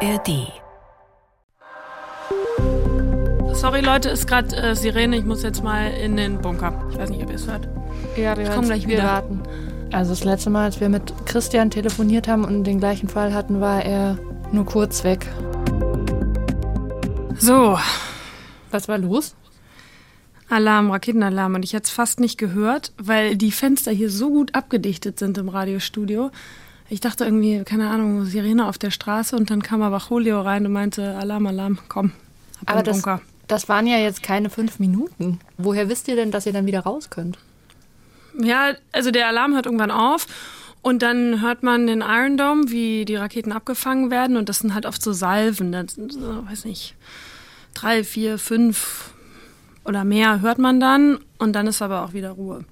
ARD. Sorry Leute, ist gerade äh, Sirene. Ich muss jetzt mal in den Bunker. Ich weiß nicht, ob ihr es hört. Ja, wir Ich komm gleich Wir wieder. warten. Also das letzte Mal, als wir mit Christian telefoniert haben und den gleichen Fall hatten, war er nur kurz weg. So, Was war los? Alarm, Raketenalarm. Und ich hätte es fast nicht gehört, weil die Fenster hier so gut abgedichtet sind im Radiostudio. Ich dachte irgendwie, keine Ahnung, Sirene auf der Straße und dann kam aber Julio rein und meinte, Alarm, Alarm, komm, ab Aber das, Bunker. das waren ja jetzt keine fünf Minuten. Woher wisst ihr denn, dass ihr dann wieder raus könnt? Ja, also der Alarm hört irgendwann auf und dann hört man den Iron Dome, wie die Raketen abgefangen werden und das sind halt oft so Salven, das sind so, weiß nicht, drei, vier, fünf oder mehr hört man dann und dann ist aber auch wieder Ruhe.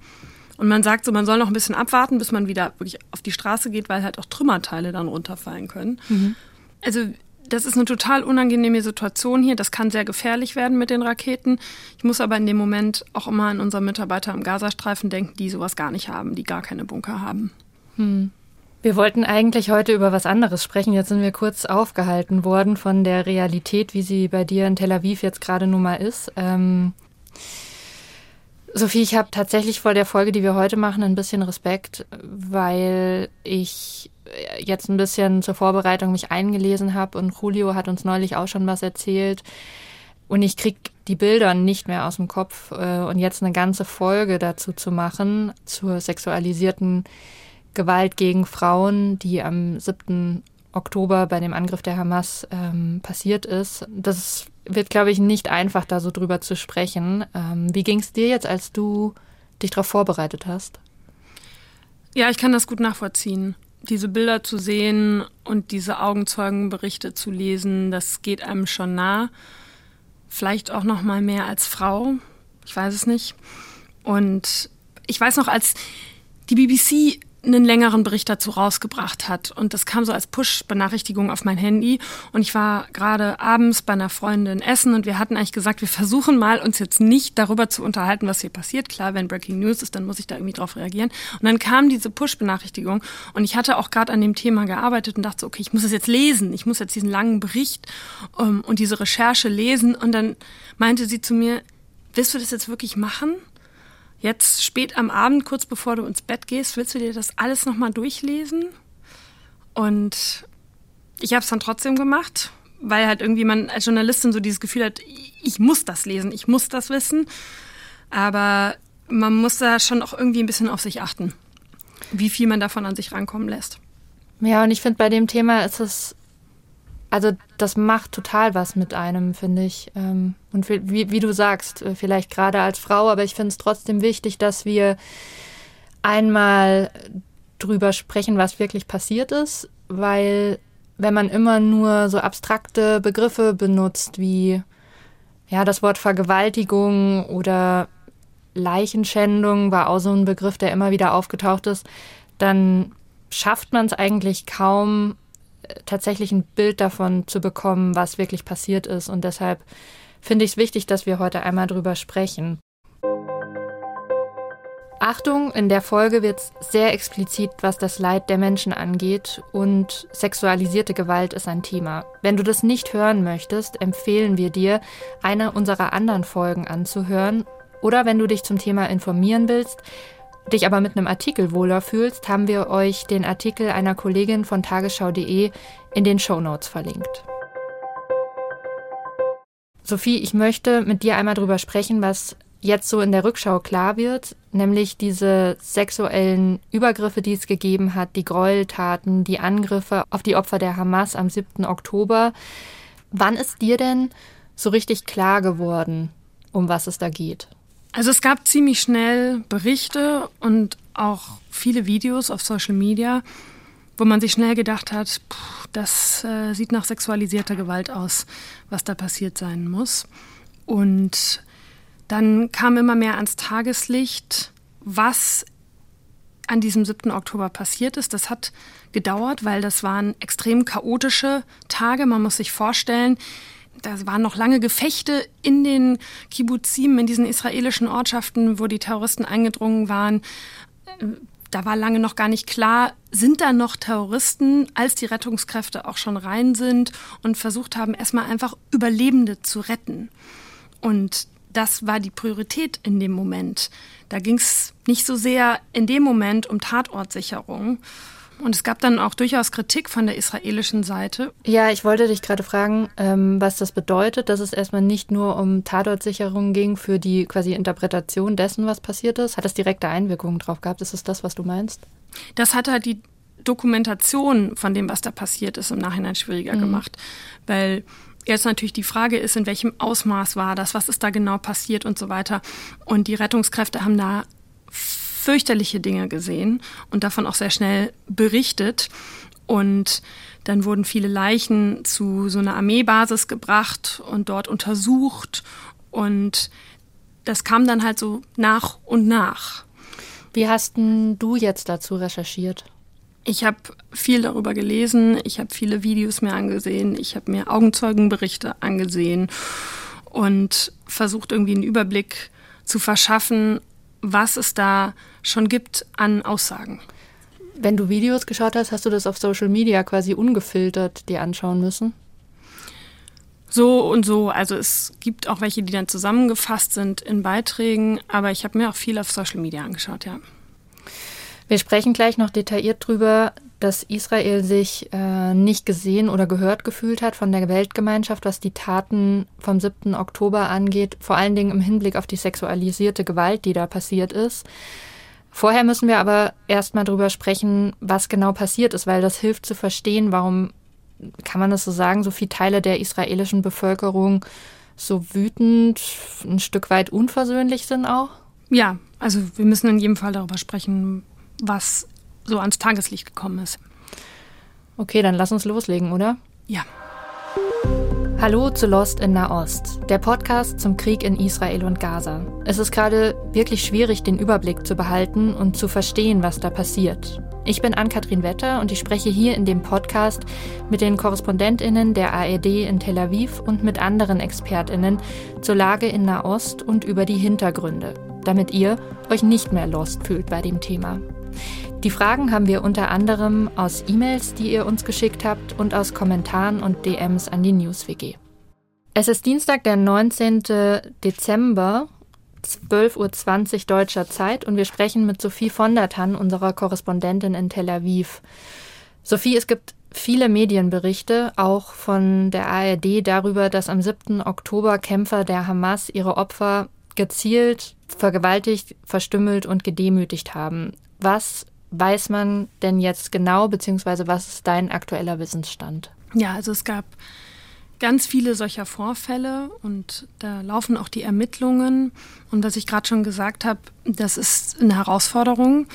Und man sagt so, man soll noch ein bisschen abwarten, bis man wieder wirklich auf die Straße geht, weil halt auch Trümmerteile dann runterfallen können. Also das ist eine total unangenehme Situation hier. Das kann sehr gefährlich werden mit den Raketen. Ich muss aber in dem Moment auch immer an unsere Mitarbeiter im Gazastreifen denken, die sowas gar nicht haben, die gar keine Bunker haben. Wir wollten eigentlich heute über was anderes sprechen. Jetzt sind wir kurz aufgehalten worden von der Realität, wie sie bei dir in Tel Aviv jetzt gerade nun mal ist. Ähm, Sophie, ich habe tatsächlich vor der Folge, die wir heute machen, ein bisschen Respekt, weil ich jetzt ein bisschen zur Vorbereitung mich eingelesen habe und Julio hat uns neulich auch schon was erzählt. Und ich krieg die Bilder nicht mehr aus dem Kopf. äh, Und jetzt eine ganze Folge dazu zu machen, zur sexualisierten Gewalt gegen Frauen, die am 7. Oktober bei dem Angriff der Hamas ähm, passiert ist. Das wird, glaube ich, nicht einfach, da so drüber zu sprechen. Ähm, wie ging es dir jetzt, als du dich darauf vorbereitet hast? Ja, ich kann das gut nachvollziehen. Diese Bilder zu sehen und diese Augenzeugenberichte zu lesen, das geht einem schon nah. Vielleicht auch noch mal mehr als Frau. Ich weiß es nicht. Und ich weiß noch, als die BBC einen längeren Bericht dazu rausgebracht hat. Und das kam so als Push-Benachrichtigung auf mein Handy. Und ich war gerade abends bei einer Freundin essen und wir hatten eigentlich gesagt, wir versuchen mal, uns jetzt nicht darüber zu unterhalten, was hier passiert. Klar, wenn Breaking News ist, dann muss ich da irgendwie drauf reagieren. Und dann kam diese Push-Benachrichtigung und ich hatte auch gerade an dem Thema gearbeitet und dachte so, okay, ich muss es jetzt lesen. Ich muss jetzt diesen langen Bericht ähm, und diese Recherche lesen. Und dann meinte sie zu mir, willst du das jetzt wirklich machen? Jetzt spät am Abend, kurz bevor du ins Bett gehst, willst du dir das alles nochmal durchlesen? Und ich habe es dann trotzdem gemacht, weil halt irgendwie man als Journalistin so dieses Gefühl hat, ich muss das lesen, ich muss das wissen. Aber man muss da schon auch irgendwie ein bisschen auf sich achten, wie viel man davon an sich rankommen lässt. Ja, und ich finde, bei dem Thema ist es, also das macht total was mit einem, finde ich. Ähm, Und wie, wie du sagst, äh, vielleicht gerade als Frau, aber ich finde es trotzdem wichtig, dass wir einmal drüber sprechen, was wirklich passiert ist, weil wenn man immer nur so abstrakte Begriffe benutzt wie ja das Wort Vergewaltigung oder Leichenschändung war auch so ein Begriff, der immer wieder aufgetaucht ist, dann schafft man es eigentlich kaum, tatsächlich ein Bild davon zu bekommen, was wirklich passiert ist. Und deshalb finde ich es wichtig, dass wir heute einmal drüber sprechen. Achtung, in der Folge wird es sehr explizit, was das Leid der Menschen angeht und sexualisierte Gewalt ist ein Thema. Wenn du das nicht hören möchtest, empfehlen wir dir, eine unserer anderen Folgen anzuhören oder wenn du dich zum Thema informieren willst, dich aber mit einem Artikel wohler fühlst, haben wir euch den Artikel einer Kollegin von tagesschau.de in den Shownotes verlinkt. Sophie, ich möchte mit dir einmal drüber sprechen, was jetzt so in der Rückschau klar wird, nämlich diese sexuellen Übergriffe, die es gegeben hat, die Gräueltaten, die Angriffe auf die Opfer der Hamas am 7. Oktober. Wann ist dir denn so richtig klar geworden, um was es da geht? Also es gab ziemlich schnell Berichte und auch viele Videos auf Social Media, wo man sich schnell gedacht hat, puh, das äh, sieht nach sexualisierter Gewalt aus, was da passiert sein muss. Und dann kam immer mehr ans Tageslicht, was an diesem 7. Oktober passiert ist. Das hat gedauert, weil das waren extrem chaotische Tage. Man muss sich vorstellen, da waren noch lange Gefechte in den Kibbuzim, in diesen israelischen Ortschaften, wo die Terroristen eingedrungen waren. da war lange noch gar nicht klar, sind da noch Terroristen, als die Rettungskräfte auch schon rein sind und versucht haben, erstmal einfach Überlebende zu retten. Und das war die Priorität in dem Moment. Da ging es nicht so sehr in dem Moment um Tatortsicherung. Und es gab dann auch durchaus Kritik von der israelischen Seite. Ja, ich wollte dich gerade fragen, ähm, was das bedeutet, dass es erstmal nicht nur um Tatortsicherung ging für die quasi Interpretation dessen, was passiert ist. Hat das direkte Einwirkungen drauf gehabt? Ist es das, was du meinst? Das hat halt die Dokumentation von dem, was da passiert ist, im Nachhinein schwieriger mhm. gemacht. Weil Jetzt natürlich die Frage ist, in welchem Ausmaß war das, was ist da genau passiert und so weiter. Und die Rettungskräfte haben da fürchterliche Dinge gesehen und davon auch sehr schnell berichtet. Und dann wurden viele Leichen zu so einer Armeebasis gebracht und dort untersucht. Und das kam dann halt so nach und nach. Wie hast du jetzt dazu recherchiert? Ich habe viel darüber gelesen, ich habe viele Videos mir angesehen, ich habe mir Augenzeugenberichte angesehen und versucht irgendwie einen Überblick zu verschaffen, was es da schon gibt an Aussagen. Wenn du Videos geschaut hast, hast du das auf Social Media quasi ungefiltert dir anschauen müssen? So und so. Also es gibt auch welche, die dann zusammengefasst sind in Beiträgen, aber ich habe mir auch viel auf Social Media angeschaut, ja. Wir sprechen gleich noch detailliert drüber, dass Israel sich äh, nicht gesehen oder gehört gefühlt hat von der Weltgemeinschaft, was die Taten vom 7. Oktober angeht, vor allen Dingen im Hinblick auf die sexualisierte Gewalt, die da passiert ist. Vorher müssen wir aber erstmal drüber sprechen, was genau passiert ist, weil das hilft zu verstehen, warum, kann man das so sagen, so viele Teile der israelischen Bevölkerung so wütend, ein Stück weit unversöhnlich sind auch? Ja, also wir müssen in jedem Fall darüber sprechen, was so ans Tageslicht gekommen ist. Okay, dann lass uns loslegen, oder? Ja. Hallo zu Lost in Nahost, der Podcast zum Krieg in Israel und Gaza. Es ist gerade wirklich schwierig, den Überblick zu behalten und zu verstehen, was da passiert. Ich bin Ann-Kathrin Wetter und ich spreche hier in dem Podcast mit den KorrespondentInnen der ARD in Tel Aviv und mit anderen ExpertInnen zur Lage in Nahost und über die Hintergründe, damit ihr euch nicht mehr lost fühlt bei dem Thema. Die Fragen haben wir unter anderem aus E-Mails, die ihr uns geschickt habt und aus Kommentaren und DMs an die NewsWG. Es ist Dienstag, der 19. Dezember, 12.20 Uhr deutscher Zeit und wir sprechen mit Sophie von der Tann, unserer Korrespondentin in Tel Aviv. Sophie, es gibt viele Medienberichte, auch von der ARD, darüber, dass am 7. Oktober Kämpfer der Hamas ihre Opfer gezielt vergewaltigt, verstümmelt und gedemütigt haben. Was weiß man denn jetzt genau, beziehungsweise was ist dein aktueller Wissensstand? Ja, also es gab ganz viele solcher Vorfälle und da laufen auch die Ermittlungen. Und was ich gerade schon gesagt habe, das ist eine Herausforderung.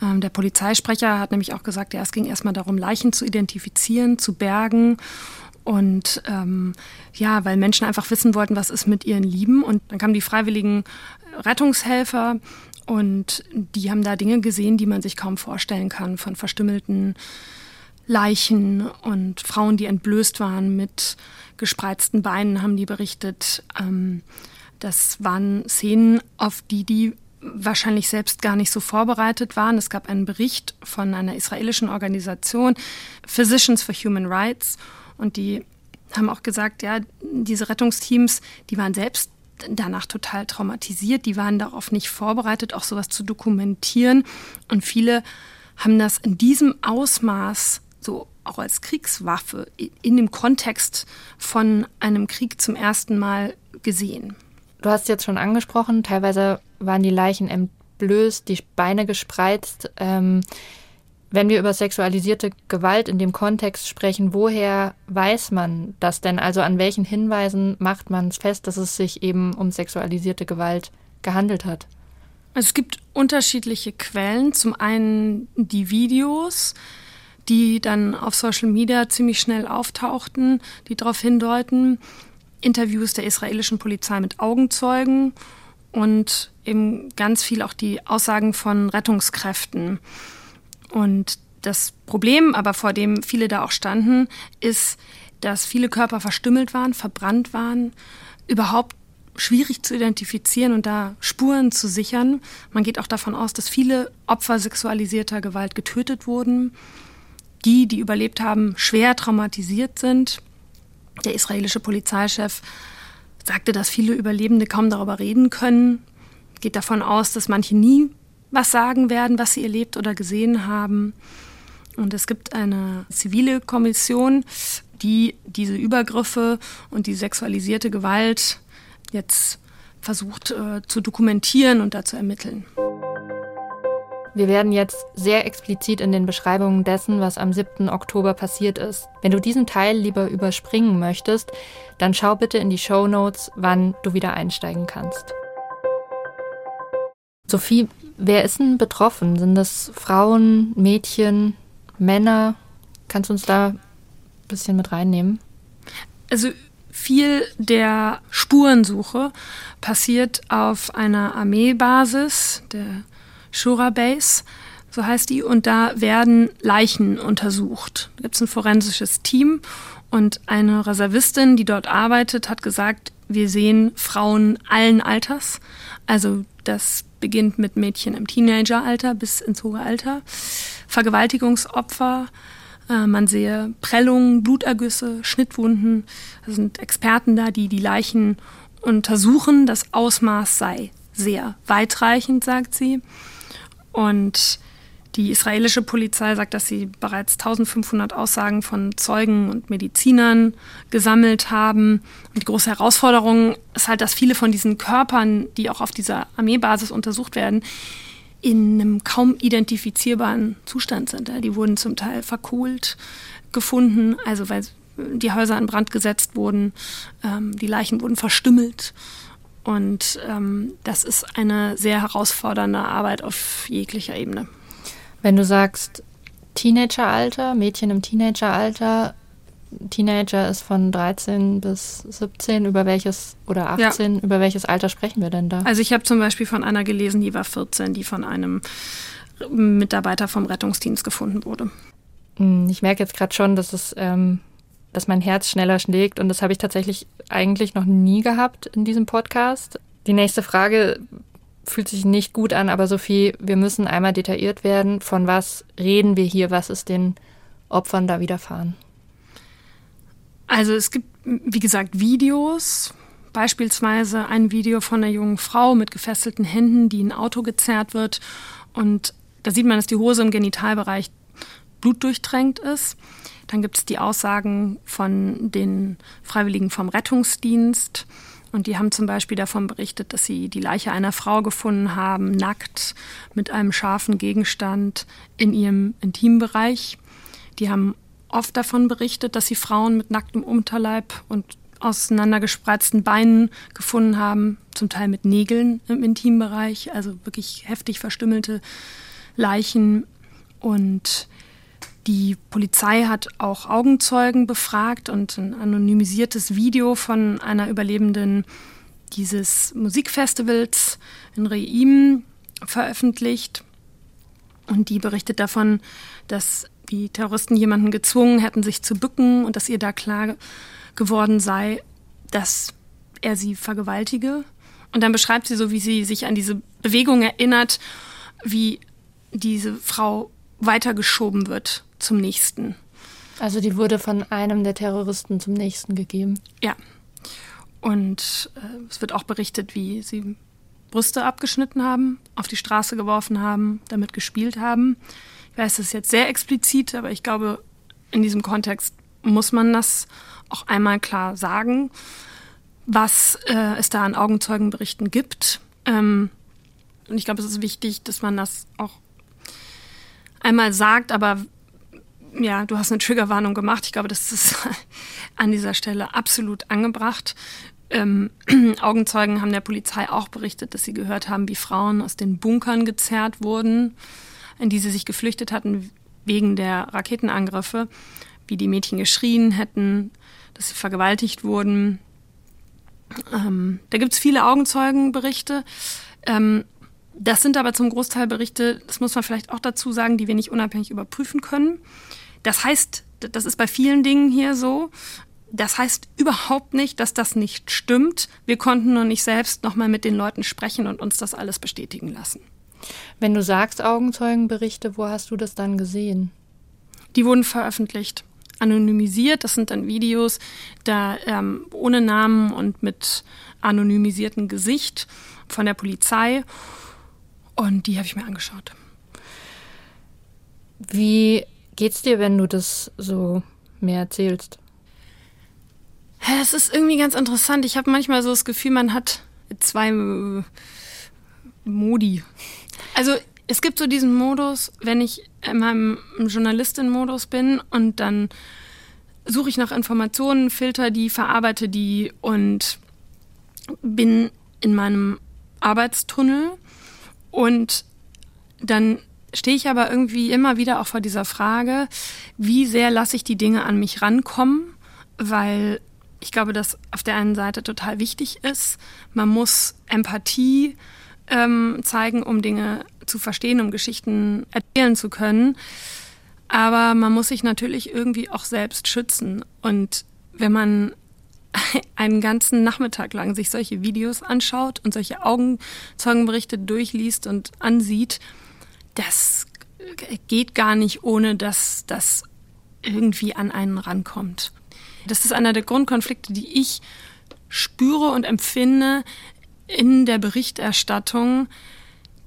Ähm, der Polizeisprecher hat nämlich auch gesagt, ja, es ging erstmal darum, Leichen zu identifizieren, zu bergen. Und ähm, ja, weil Menschen einfach wissen wollten, was ist mit ihren Lieben. Und dann kamen die freiwilligen Rettungshelfer und die haben da Dinge gesehen, die man sich kaum vorstellen kann, von verstümmelten Leichen und Frauen, die entblößt waren mit gespreizten Beinen, haben die berichtet. Ähm, das waren Szenen, auf die die wahrscheinlich selbst gar nicht so vorbereitet waren. Es gab einen Bericht von einer israelischen Organisation, Physicians for Human Rights, und die haben auch gesagt, ja, diese Rettungsteams, die waren selbst danach total traumatisiert. Die waren darauf nicht vorbereitet, auch sowas zu dokumentieren. Und viele haben das in diesem Ausmaß so auch als Kriegswaffe in dem Kontext von einem Krieg zum ersten Mal gesehen. Du hast jetzt schon angesprochen, teilweise waren die Leichen entblößt, die Beine gespreizt. Ähm, wenn wir über sexualisierte Gewalt in dem Kontext sprechen, woher weiß man das denn? Also an welchen Hinweisen macht man es fest, dass es sich eben um sexualisierte Gewalt gehandelt hat? Es gibt unterschiedliche Quellen. Zum einen die Videos, die dann auf Social Media ziemlich schnell auftauchten, die darauf hindeuten. Interviews der israelischen Polizei mit Augenzeugen und eben ganz viel auch die Aussagen von Rettungskräften. Und das Problem, aber vor dem viele da auch standen, ist, dass viele Körper verstümmelt waren, verbrannt waren, überhaupt schwierig zu identifizieren und da Spuren zu sichern. Man geht auch davon aus, dass viele Opfer sexualisierter Gewalt getötet wurden. Die, die überlebt haben, schwer traumatisiert sind. Der israelische Polizeichef sagte, dass viele Überlebende kaum darüber reden können. Geht davon aus, dass manche nie was sagen werden, was sie erlebt oder gesehen haben. Und es gibt eine zivile Kommission, die diese Übergriffe und die sexualisierte Gewalt jetzt versucht äh, zu dokumentieren und da zu ermitteln. Wir werden jetzt sehr explizit in den Beschreibungen dessen, was am 7. Oktober passiert ist. Wenn du diesen Teil lieber überspringen möchtest, dann schau bitte in die Show Notes, wann du wieder einsteigen kannst. Sophie, wer ist denn betroffen? Sind das Frauen, Mädchen, Männer? Kannst du uns da ein bisschen mit reinnehmen? Also viel der Spurensuche passiert auf einer Armeebasis, der Shura Base, so heißt die, und da werden Leichen untersucht. Da gibt es ein forensisches Team und eine Reservistin, die dort arbeitet, hat gesagt, wir sehen Frauen allen Alters. Also das beginnt mit Mädchen im Teenageralter bis ins hohe Alter. Vergewaltigungsopfer, äh, man sehe Prellungen, Blutergüsse, Schnittwunden. Da sind Experten da, die die Leichen untersuchen. Das Ausmaß sei sehr weitreichend, sagt sie. Und die israelische Polizei sagt, dass sie bereits 1500 Aussagen von Zeugen und Medizinern gesammelt haben. Und die große Herausforderung ist halt, dass viele von diesen Körpern, die auch auf dieser Armeebasis untersucht werden, in einem kaum identifizierbaren Zustand sind. Die wurden zum Teil verkohlt gefunden, also weil die Häuser in Brand gesetzt wurden, ähm, die Leichen wurden verstümmelt. Und ähm, das ist eine sehr herausfordernde Arbeit auf jeglicher Ebene. Wenn du sagst Teenageralter, Mädchen im Teenageralter, Teenager ist von 13 bis 17, über welches oder 18, ja. über welches Alter sprechen wir denn da? Also ich habe zum Beispiel von einer gelesen, die war 14, die von einem Mitarbeiter vom Rettungsdienst gefunden wurde. Hm, ich merke jetzt gerade schon, dass es ähm, dass mein Herz schneller schlägt und das habe ich tatsächlich eigentlich noch nie gehabt in diesem Podcast. Die nächste Frage fühlt sich nicht gut an, aber Sophie, wir müssen einmal detailliert werden. Von was reden wir hier? Was ist den Opfern da widerfahren? Also es gibt, wie gesagt, Videos. Beispielsweise ein Video von einer jungen Frau mit gefesselten Händen, die in ein Auto gezerrt wird. Und da sieht man, dass die Hose im Genitalbereich blutdurchtränkt ist. Dann gibt es die Aussagen von den Freiwilligen vom Rettungsdienst. Und die haben zum Beispiel davon berichtet, dass sie die Leiche einer Frau gefunden haben, nackt, mit einem scharfen Gegenstand in ihrem Intimbereich. Die haben oft davon berichtet, dass sie Frauen mit nacktem Unterleib und auseinandergespreizten Beinen gefunden haben, zum Teil mit Nägeln im Intimbereich, also wirklich heftig verstümmelte Leichen. Und die Polizei hat auch Augenzeugen befragt und ein anonymisiertes Video von einer Überlebenden dieses Musikfestivals in Reim veröffentlicht. Und die berichtet davon, dass die Terroristen jemanden gezwungen hätten, sich zu bücken und dass ihr da klar geworden sei, dass er sie vergewaltige. Und dann beschreibt sie so, wie sie sich an diese Bewegung erinnert, wie diese Frau weitergeschoben wird zum nächsten. Also die wurde von einem der Terroristen zum nächsten gegeben. Ja. Und äh, es wird auch berichtet, wie sie Brüste abgeschnitten haben, auf die Straße geworfen haben, damit gespielt haben. Ich weiß, das ist jetzt sehr explizit, aber ich glaube, in diesem Kontext muss man das auch einmal klar sagen, was äh, es da an Augenzeugenberichten gibt. Ähm, und ich glaube, es ist wichtig, dass man das auch einmal sagt, aber ja, du hast eine Triggerwarnung gemacht. Ich glaube, das ist an dieser Stelle absolut angebracht. Ähm, Augenzeugen haben der Polizei auch berichtet, dass sie gehört haben, wie Frauen aus den Bunkern gezerrt wurden, in die sie sich geflüchtet hatten wegen der Raketenangriffe, wie die Mädchen geschrien hätten, dass sie vergewaltigt wurden. Ähm, da gibt es viele Augenzeugenberichte. Ähm, das sind aber zum Großteil Berichte, das muss man vielleicht auch dazu sagen, die wir nicht unabhängig überprüfen können. Das heißt, das ist bei vielen Dingen hier so. Das heißt überhaupt nicht, dass das nicht stimmt. Wir konnten nur nicht selbst nochmal mit den Leuten sprechen und uns das alles bestätigen lassen. Wenn du sagst Augenzeugenberichte, wo hast du das dann gesehen? Die wurden veröffentlicht, anonymisiert. Das sind dann Videos, da ähm, ohne Namen und mit anonymisiertem Gesicht von der Polizei. Und die habe ich mir angeschaut. Wie geht's dir, wenn du das so mehr erzählst? Es ist irgendwie ganz interessant. Ich habe manchmal so das Gefühl, man hat zwei Modi. Also es gibt so diesen Modus, wenn ich in meinem Journalistin-Modus bin und dann suche ich nach Informationen, filter die, verarbeite die und bin in meinem Arbeitstunnel und dann stehe ich aber irgendwie immer wieder auch vor dieser Frage, wie sehr lasse ich die Dinge an mich rankommen, weil ich glaube, dass auf der einen Seite total wichtig ist. Man muss Empathie ähm, zeigen, um Dinge zu verstehen, um Geschichten erzählen zu können. Aber man muss sich natürlich irgendwie auch selbst schützen. Und wenn man einen ganzen Nachmittag lang sich solche Videos anschaut und solche Augenzeugenberichte durchliest und ansieht, das geht gar nicht, ohne dass das irgendwie an einen rankommt. Das ist einer der Grundkonflikte, die ich spüre und empfinde in der Berichterstattung,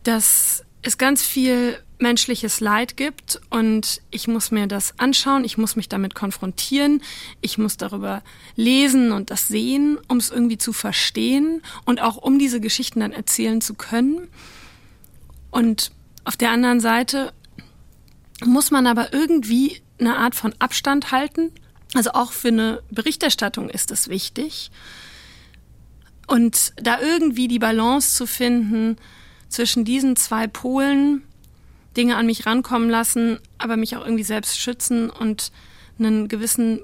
dass es ganz viel menschliches Leid gibt und ich muss mir das anschauen, ich muss mich damit konfrontieren, ich muss darüber lesen und das sehen, um es irgendwie zu verstehen und auch um diese Geschichten dann erzählen zu können. Und auf der anderen Seite muss man aber irgendwie eine Art von Abstand halten also auch für eine Berichterstattung ist es wichtig. Und da irgendwie die Balance zu finden zwischen diesen zwei Polen, Dinge an mich rankommen lassen, aber mich auch irgendwie selbst schützen und einen gewissen,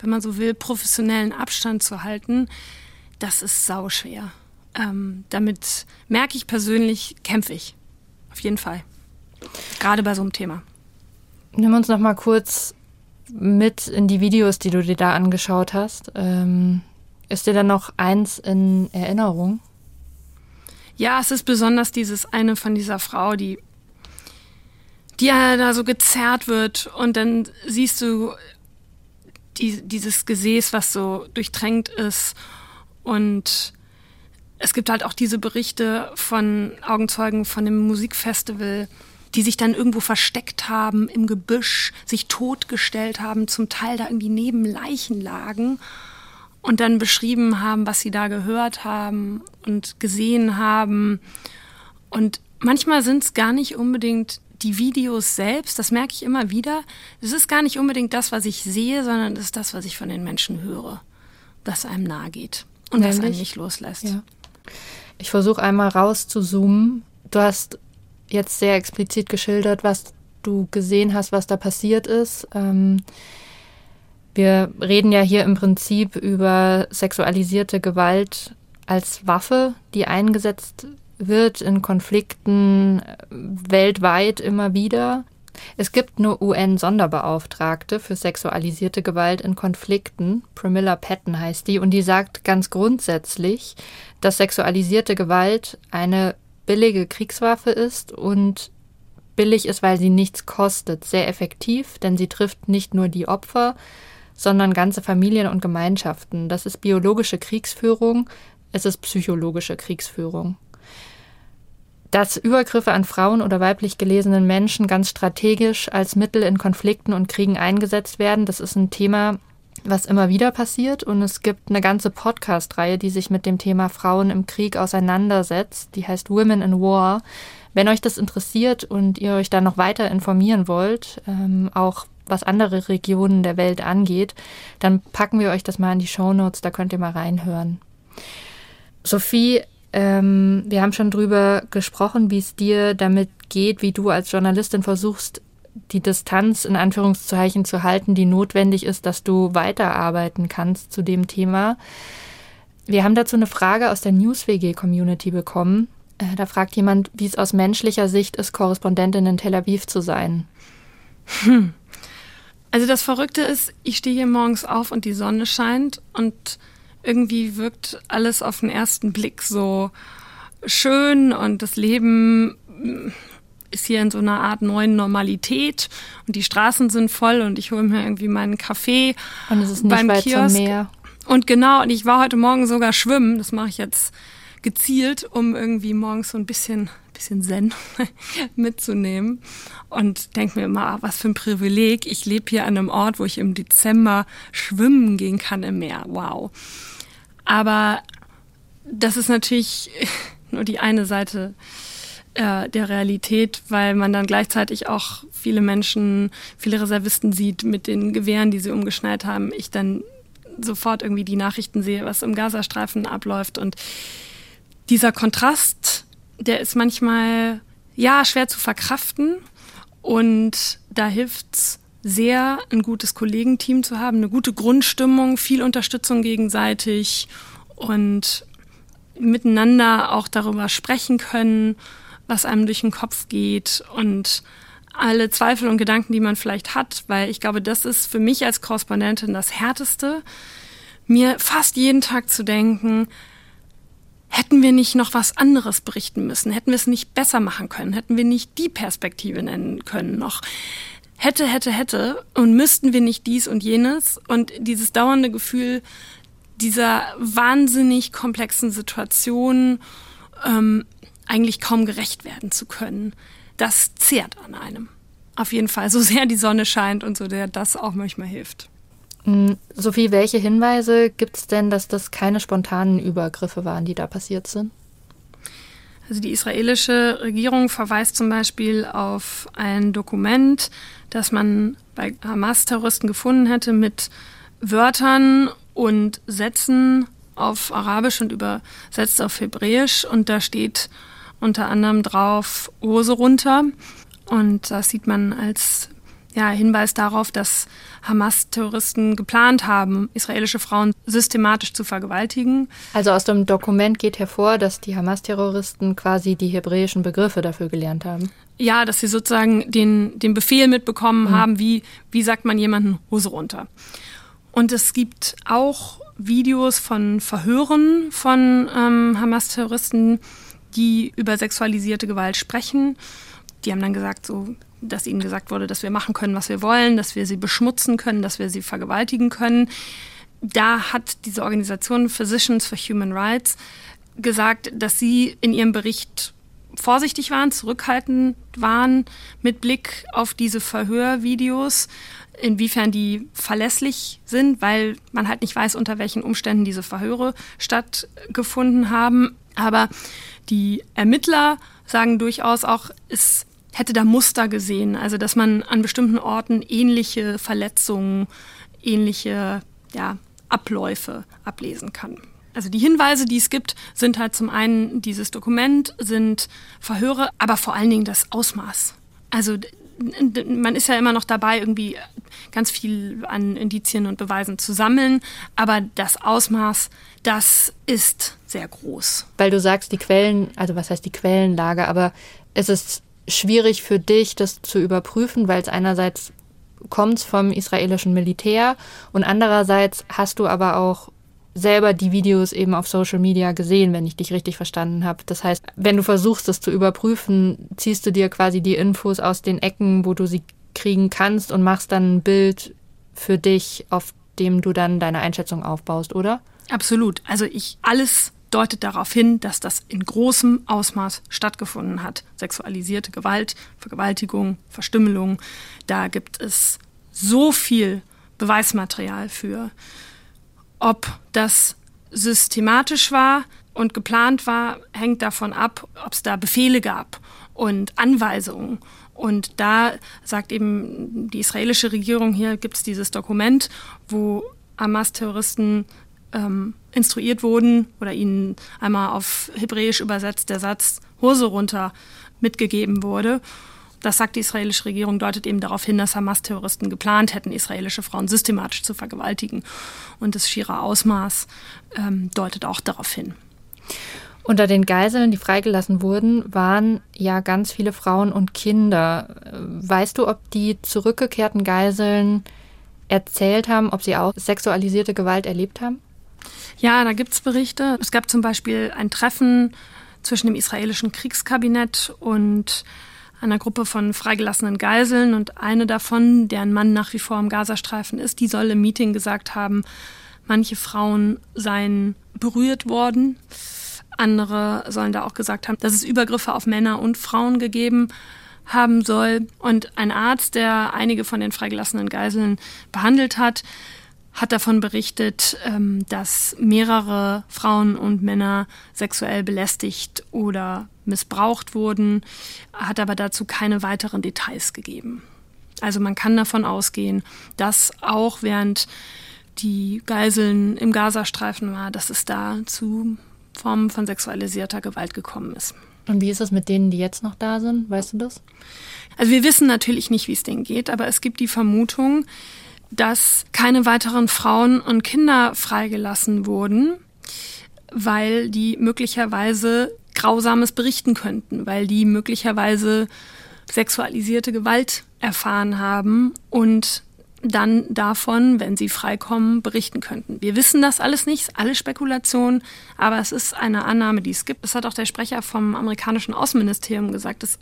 wenn man so will, professionellen Abstand zu halten, das ist sauschwer. Ähm, damit merke ich persönlich, kämpfe ich. Auf jeden Fall. Gerade bei so einem Thema. Nimm uns noch mal kurz mit in die Videos, die du dir da angeschaut hast. Ähm, ist dir dann noch eins in Erinnerung? Ja, es ist besonders dieses eine von dieser Frau, die, ja da so gezerrt wird und dann siehst du die, dieses Gesäß, was so durchtränkt ist und es gibt halt auch diese Berichte von Augenzeugen von dem Musikfestival, die sich dann irgendwo versteckt haben im Gebüsch, sich totgestellt haben, zum Teil da irgendwie neben Leichen lagen und dann beschrieben haben, was sie da gehört haben und gesehen haben. Und manchmal sind es gar nicht unbedingt die Videos selbst, das merke ich immer wieder. Es ist gar nicht unbedingt das, was ich sehe, sondern es ist das, was ich von den Menschen höre, das einem nahe geht und Nämlich? das einen nicht loslässt. Ja. Ich versuche einmal rauszuzoomen. Du hast jetzt sehr explizit geschildert, was du gesehen hast, was da passiert ist. Ähm, wir reden ja hier im Prinzip über sexualisierte Gewalt als Waffe, die eingesetzt wird in Konflikten äh, weltweit immer wieder. Es gibt eine UN-Sonderbeauftragte für sexualisierte Gewalt in Konflikten, Pramila Patton heißt die, und die sagt ganz grundsätzlich, dass sexualisierte Gewalt eine billige Kriegswaffe ist und billig ist, weil sie nichts kostet. Sehr effektiv, denn sie trifft nicht nur die Opfer, sondern ganze Familien und Gemeinschaften. Das ist biologische Kriegsführung, es ist psychologische Kriegsführung. Dass Übergriffe an Frauen oder weiblich gelesenen Menschen ganz strategisch als Mittel in Konflikten und Kriegen eingesetzt werden, das ist ein Thema, was immer wieder passiert. Und es gibt eine ganze Podcast-Reihe, die sich mit dem Thema Frauen im Krieg auseinandersetzt. Die heißt Women in War. Wenn euch das interessiert und ihr euch da noch weiter informieren wollt, ähm, auch was andere Regionen der Welt angeht, dann packen wir euch das mal in die Show Notes, da könnt ihr mal reinhören. Sophie, ähm, wir haben schon drüber gesprochen, wie es dir damit geht, wie du als Journalistin versuchst, die Distanz in Anführungszeichen zu halten, die notwendig ist, dass du weiterarbeiten kannst zu dem Thema. Wir haben dazu eine Frage aus der NewsWG-Community bekommen. Äh, da fragt jemand, wie es aus menschlicher Sicht ist, Korrespondentin in Tel Aviv zu sein. Hm. Also das Verrückte ist, ich stehe hier morgens auf und die Sonne scheint und irgendwie wirkt alles auf den ersten Blick so schön und das Leben ist hier in so einer Art neuen Normalität und die Straßen sind voll und ich hole mir irgendwie meinen Kaffee und es ist nicht beim weit Kiosk. Zum Meer. Und genau, und ich war heute Morgen sogar schwimmen, das mache ich jetzt gezielt, um irgendwie morgens so ein bisschen, bisschen Zen mitzunehmen. Und denke mir immer, ah, was für ein Privileg. Ich lebe hier an einem Ort, wo ich im Dezember schwimmen gehen kann im Meer. Wow. Aber das ist natürlich nur die eine Seite äh, der Realität, weil man dann gleichzeitig auch viele Menschen, viele Reservisten sieht mit den Gewehren, die sie umgeschnallt haben. Ich dann sofort irgendwie die Nachrichten sehe, was im Gazastreifen abläuft. Und dieser Kontrast, der ist manchmal ja schwer zu verkraften. Und da hilft's sehr, ein gutes Kollegenteam zu haben, eine gute Grundstimmung, viel Unterstützung gegenseitig und miteinander auch darüber sprechen können, was einem durch den Kopf geht und alle Zweifel und Gedanken, die man vielleicht hat, weil ich glaube, das ist für mich als Korrespondentin das Härteste, mir fast jeden Tag zu denken, hätten wir nicht noch was anderes berichten müssen, hätten wir es nicht besser machen können, hätten wir nicht die Perspektive nennen können noch. Hätte, hätte, hätte und müssten wir nicht dies und jenes und dieses dauernde Gefühl dieser wahnsinnig komplexen Situation ähm, eigentlich kaum gerecht werden zu können, das zehrt an einem. Auf jeden Fall, so sehr die Sonne scheint und so sehr das auch manchmal hilft. Mm, Sophie, welche Hinweise gibt es denn, dass das keine spontanen Übergriffe waren, die da passiert sind? Also die israelische Regierung verweist zum Beispiel auf ein Dokument, das man bei Hamas-Terroristen gefunden hätte mit Wörtern und Sätzen auf Arabisch und übersetzt auf Hebräisch. Und da steht unter anderem drauf Hose runter. Und das sieht man als ja, Hinweis darauf, dass Hamas-Terroristen geplant haben, israelische Frauen systematisch zu vergewaltigen. Also aus dem Dokument geht hervor, dass die Hamas-Terroristen quasi die hebräischen Begriffe dafür gelernt haben. Ja, dass sie sozusagen den, den Befehl mitbekommen mhm. haben, wie, wie sagt man jemanden Hose runter. Und es gibt auch Videos von Verhören von ähm, Hamas-Terroristen, die über sexualisierte Gewalt sprechen. Die haben dann gesagt, so, dass ihnen gesagt wurde, dass wir machen können, was wir wollen, dass wir sie beschmutzen können, dass wir sie vergewaltigen können. Da hat diese Organisation Physicians for Human Rights gesagt, dass sie in ihrem Bericht vorsichtig waren, zurückhaltend waren mit Blick auf diese Verhörvideos, inwiefern die verlässlich sind, weil man halt nicht weiß, unter welchen Umständen diese Verhöre stattgefunden haben. Aber die Ermittler sagen durchaus auch, es hätte da Muster gesehen, also dass man an bestimmten Orten ähnliche Verletzungen, ähnliche ja, Abläufe ablesen kann. Also die Hinweise, die es gibt, sind halt zum einen dieses Dokument, sind Verhöre, aber vor allen Dingen das Ausmaß. Also man ist ja immer noch dabei, irgendwie ganz viel an Indizien und Beweisen zu sammeln, aber das Ausmaß, das ist sehr groß. Weil du sagst, die Quellen, also was heißt die Quellenlage, aber es ist schwierig für dich, das zu überprüfen, weil es einerseits kommt vom israelischen Militär und andererseits hast du aber auch selber die Videos eben auf Social Media gesehen, wenn ich dich richtig verstanden habe. Das heißt, wenn du versuchst, das zu überprüfen, ziehst du dir quasi die Infos aus den Ecken, wo du sie kriegen kannst und machst dann ein Bild für dich, auf dem du dann deine Einschätzung aufbaust, oder? Absolut. Also ich alles deutet darauf hin, dass das in großem Ausmaß stattgefunden hat. Sexualisierte Gewalt, Vergewaltigung, Verstümmelung, da gibt es so viel Beweismaterial für. Ob das systematisch war und geplant war, hängt davon ab, ob es da Befehle gab und Anweisungen. Und da sagt eben die israelische Regierung, hier gibt es dieses Dokument, wo Hamas-Terroristen ähm, instruiert wurden oder ihnen einmal auf Hebräisch übersetzt der Satz Hose runter mitgegeben wurde. Das sagt die israelische Regierung, deutet eben darauf hin, dass Hamas-Terroristen geplant hätten, israelische Frauen systematisch zu vergewaltigen. Und das schiere Ausmaß ähm, deutet auch darauf hin. Unter den Geiseln, die freigelassen wurden, waren ja ganz viele Frauen und Kinder. Weißt du, ob die zurückgekehrten Geiseln erzählt haben, ob sie auch sexualisierte Gewalt erlebt haben? Ja, da gibt es Berichte. Es gab zum Beispiel ein Treffen zwischen dem israelischen Kriegskabinett und einer Gruppe von freigelassenen Geiseln und eine davon, deren Mann nach wie vor im Gazastreifen ist, die soll im Meeting gesagt haben, manche Frauen seien berührt worden. Andere sollen da auch gesagt haben, dass es Übergriffe auf Männer und Frauen gegeben haben soll. Und ein Arzt, der einige von den freigelassenen Geiseln behandelt hat, hat davon berichtet, ähm, dass mehrere Frauen und Männer sexuell belästigt oder missbraucht wurden, hat aber dazu keine weiteren Details gegeben. Also man kann davon ausgehen, dass auch während die Geiseln im Gazastreifen war, dass es da zu Formen von sexualisierter Gewalt gekommen ist. Und wie ist es mit denen, die jetzt noch da sind? Weißt du das? Also wir wissen natürlich nicht, wie es denen geht, aber es gibt die Vermutung, dass keine weiteren Frauen und Kinder freigelassen wurden, weil die möglicherweise Grausames berichten könnten, weil die möglicherweise sexualisierte Gewalt erfahren haben und dann davon, wenn sie freikommen, berichten könnten. Wir wissen das alles nicht, alle Spekulationen, aber es ist eine Annahme, die es gibt. Das hat auch der Sprecher vom amerikanischen Außenministerium gesagt. Ist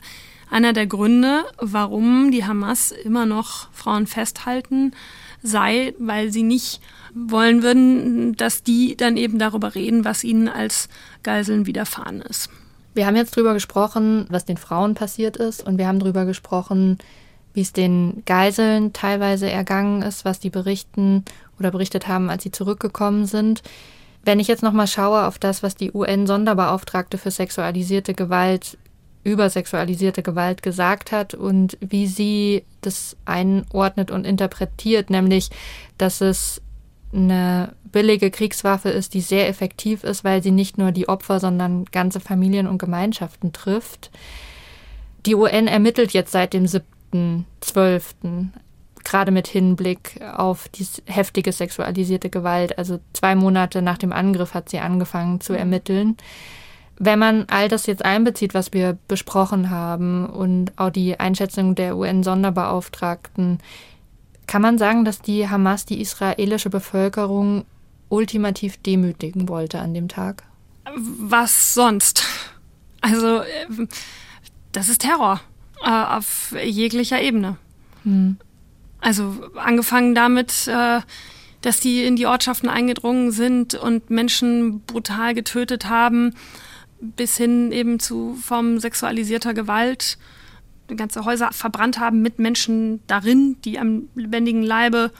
einer der Gründe, warum die Hamas immer noch Frauen festhalten, sei, weil sie nicht wollen würden, dass die dann eben darüber reden, was ihnen als Geiseln widerfahren ist. Wir haben jetzt darüber gesprochen, was den Frauen passiert ist und wir haben darüber gesprochen, wie es den Geiseln teilweise ergangen ist, was die berichten oder berichtet haben, als sie zurückgekommen sind. Wenn ich jetzt nochmal schaue auf das, was die UN-Sonderbeauftragte für sexualisierte Gewalt über sexualisierte Gewalt gesagt hat und wie sie das einordnet und interpretiert, nämlich, dass es eine billige Kriegswaffe ist, die sehr effektiv ist, weil sie nicht nur die Opfer, sondern ganze Familien und Gemeinschaften trifft. Die UN ermittelt jetzt seit dem 7.12., gerade mit Hinblick auf die heftige sexualisierte Gewalt. Also zwei Monate nach dem Angriff hat sie angefangen zu ermitteln. Wenn man all das jetzt einbezieht, was wir besprochen haben und auch die Einschätzung der UN-Sonderbeauftragten, kann man sagen, dass die Hamas die israelische Bevölkerung ultimativ demütigen wollte an dem Tag? Was sonst? Also, das ist Terror äh, auf jeglicher Ebene. Hm. Also angefangen damit, äh, dass die in die Ortschaften eingedrungen sind und Menschen brutal getötet haben bis hin eben zu Formen sexualisierter Gewalt, ganze Häuser verbrannt haben mit Menschen darin, die am lebendigen Leibe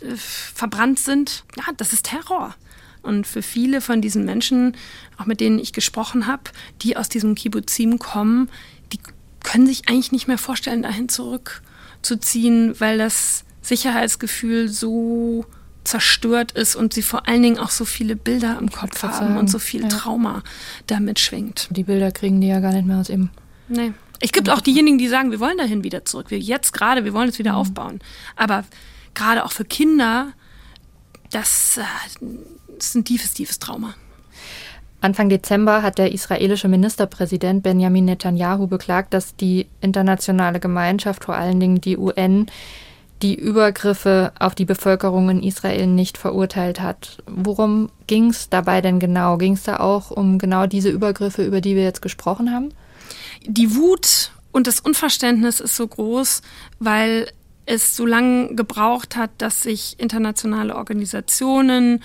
äh, verbrannt sind. Ja, das ist Terror. Und für viele von diesen Menschen, auch mit denen ich gesprochen habe, die aus diesem Kibbuzim kommen, die können sich eigentlich nicht mehr vorstellen, dahin zurückzuziehen, weil das Sicherheitsgefühl so zerstört ist und sie vor allen Dingen auch so viele Bilder im Kopf haben sagen. und so viel ja. Trauma damit schwingt. Die Bilder kriegen die ja gar nicht mehr aus ihm. Nee. Es gibt auch diejenigen, die sagen, wir wollen dahin wieder zurück. Wir jetzt gerade, wir wollen es wieder mhm. aufbauen. Aber gerade auch für Kinder, das, äh, das ist ein tiefes, tiefes Trauma. Anfang Dezember hat der israelische Ministerpräsident Benjamin Netanyahu beklagt, dass die internationale Gemeinschaft, vor allen Dingen die UN, die Übergriffe auf die Bevölkerung in Israel nicht verurteilt hat. Worum ging es dabei denn genau? Ging es da auch um genau diese Übergriffe, über die wir jetzt gesprochen haben? Die Wut und das Unverständnis ist so groß, weil es so lange gebraucht hat, dass sich internationale Organisationen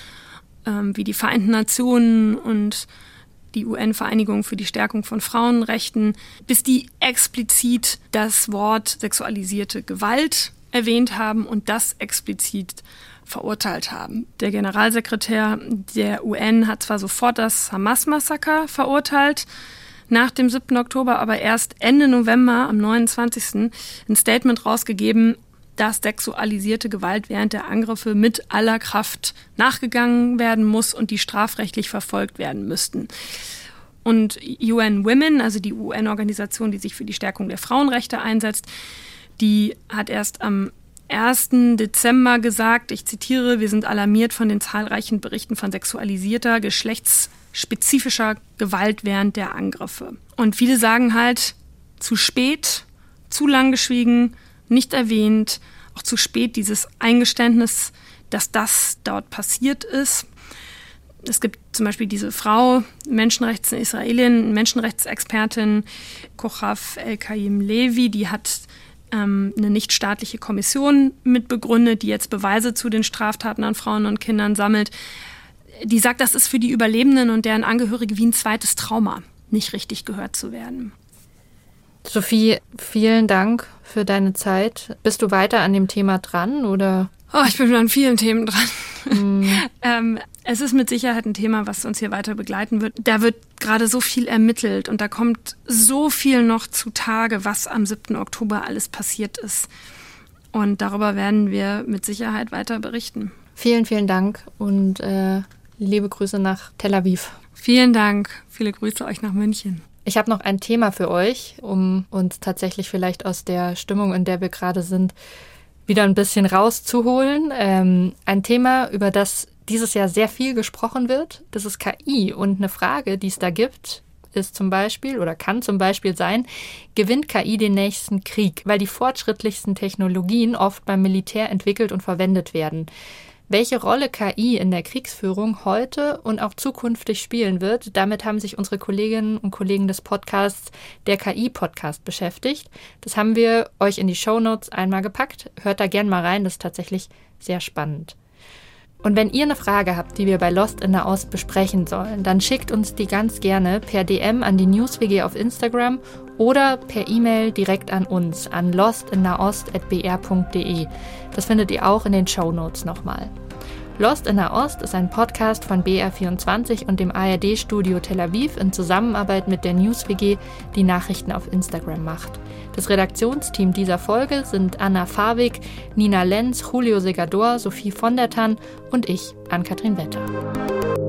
ähm, wie die Vereinten Nationen und die UN-Vereinigung für die Stärkung von Frauenrechten, bis die explizit das Wort sexualisierte Gewalt erwähnt haben und das explizit verurteilt haben. Der Generalsekretär der UN hat zwar sofort das Hamas-Massaker verurteilt, nach dem 7. Oktober, aber erst Ende November, am 29. ein Statement rausgegeben, dass sexualisierte Gewalt während der Angriffe mit aller Kraft nachgegangen werden muss und die strafrechtlich verfolgt werden müssten. Und UN Women, also die UN-Organisation, die sich für die Stärkung der Frauenrechte einsetzt, die hat erst am 1. Dezember gesagt, ich zitiere, wir sind alarmiert von den zahlreichen Berichten von sexualisierter, geschlechts spezifischer Gewalt während der Angriffe. Und viele sagen halt, zu spät, zu lang geschwiegen, nicht erwähnt, auch zu spät dieses Eingeständnis, dass das dort passiert ist. Es gibt zum Beispiel diese Frau, Menschenrechts Israelin, Menschenrechtsexpertin Kochaf El-Kaim Levi, die hat ähm, eine nichtstaatliche Kommission mitbegründet, die jetzt Beweise zu den Straftaten an Frauen und Kindern sammelt. Die sagt, das ist für die Überlebenden und deren Angehörige wie ein zweites Trauma, nicht richtig gehört zu werden. Sophie, vielen Dank für deine Zeit. Bist du weiter an dem Thema dran oder? Oh, ich bin an vielen Themen dran. Mm. ähm, es ist mit Sicherheit ein Thema, was uns hier weiter begleiten wird. Da wird gerade so viel ermittelt und da kommt so viel noch zutage, was am 7. Oktober alles passiert ist. Und darüber werden wir mit Sicherheit weiter berichten. Vielen, vielen Dank und äh, liebe Grüße nach Tel Aviv. Vielen Dank. Viele Grüße euch nach München. Ich habe noch ein Thema für euch, um uns tatsächlich vielleicht aus der Stimmung, in der wir gerade sind, wieder ein bisschen rauszuholen. Ähm, ein Thema, über das dieses Jahr sehr viel gesprochen wird, das ist KI. Und eine Frage, die es da gibt, ist zum Beispiel oder kann zum Beispiel sein, gewinnt KI den nächsten Krieg, weil die fortschrittlichsten Technologien oft beim Militär entwickelt und verwendet werden. Welche Rolle KI in der Kriegsführung heute und auch zukünftig spielen wird, damit haben sich unsere Kolleginnen und Kollegen des Podcasts der KI-Podcast beschäftigt. Das haben wir euch in die Show Notes einmal gepackt. Hört da gern mal rein, das ist tatsächlich sehr spannend. Und wenn ihr eine Frage habt, die wir bei Lost in der Ost besprechen sollen, dann schickt uns die ganz gerne per DM an die NewsWG auf Instagram oder per E-Mail direkt an uns an lostinnaost.br.de. Das findet ihr auch in den Show Notes nochmal. Lost in der Ost ist ein Podcast von BR24 und dem ARD-Studio Tel Aviv in Zusammenarbeit mit der NewsWG, die Nachrichten auf Instagram macht. Das Redaktionsteam dieser Folge sind Anna Fawig, Nina Lenz, Julio Segador, Sophie von der Tann und ich, Ann-Kathrin Wetter.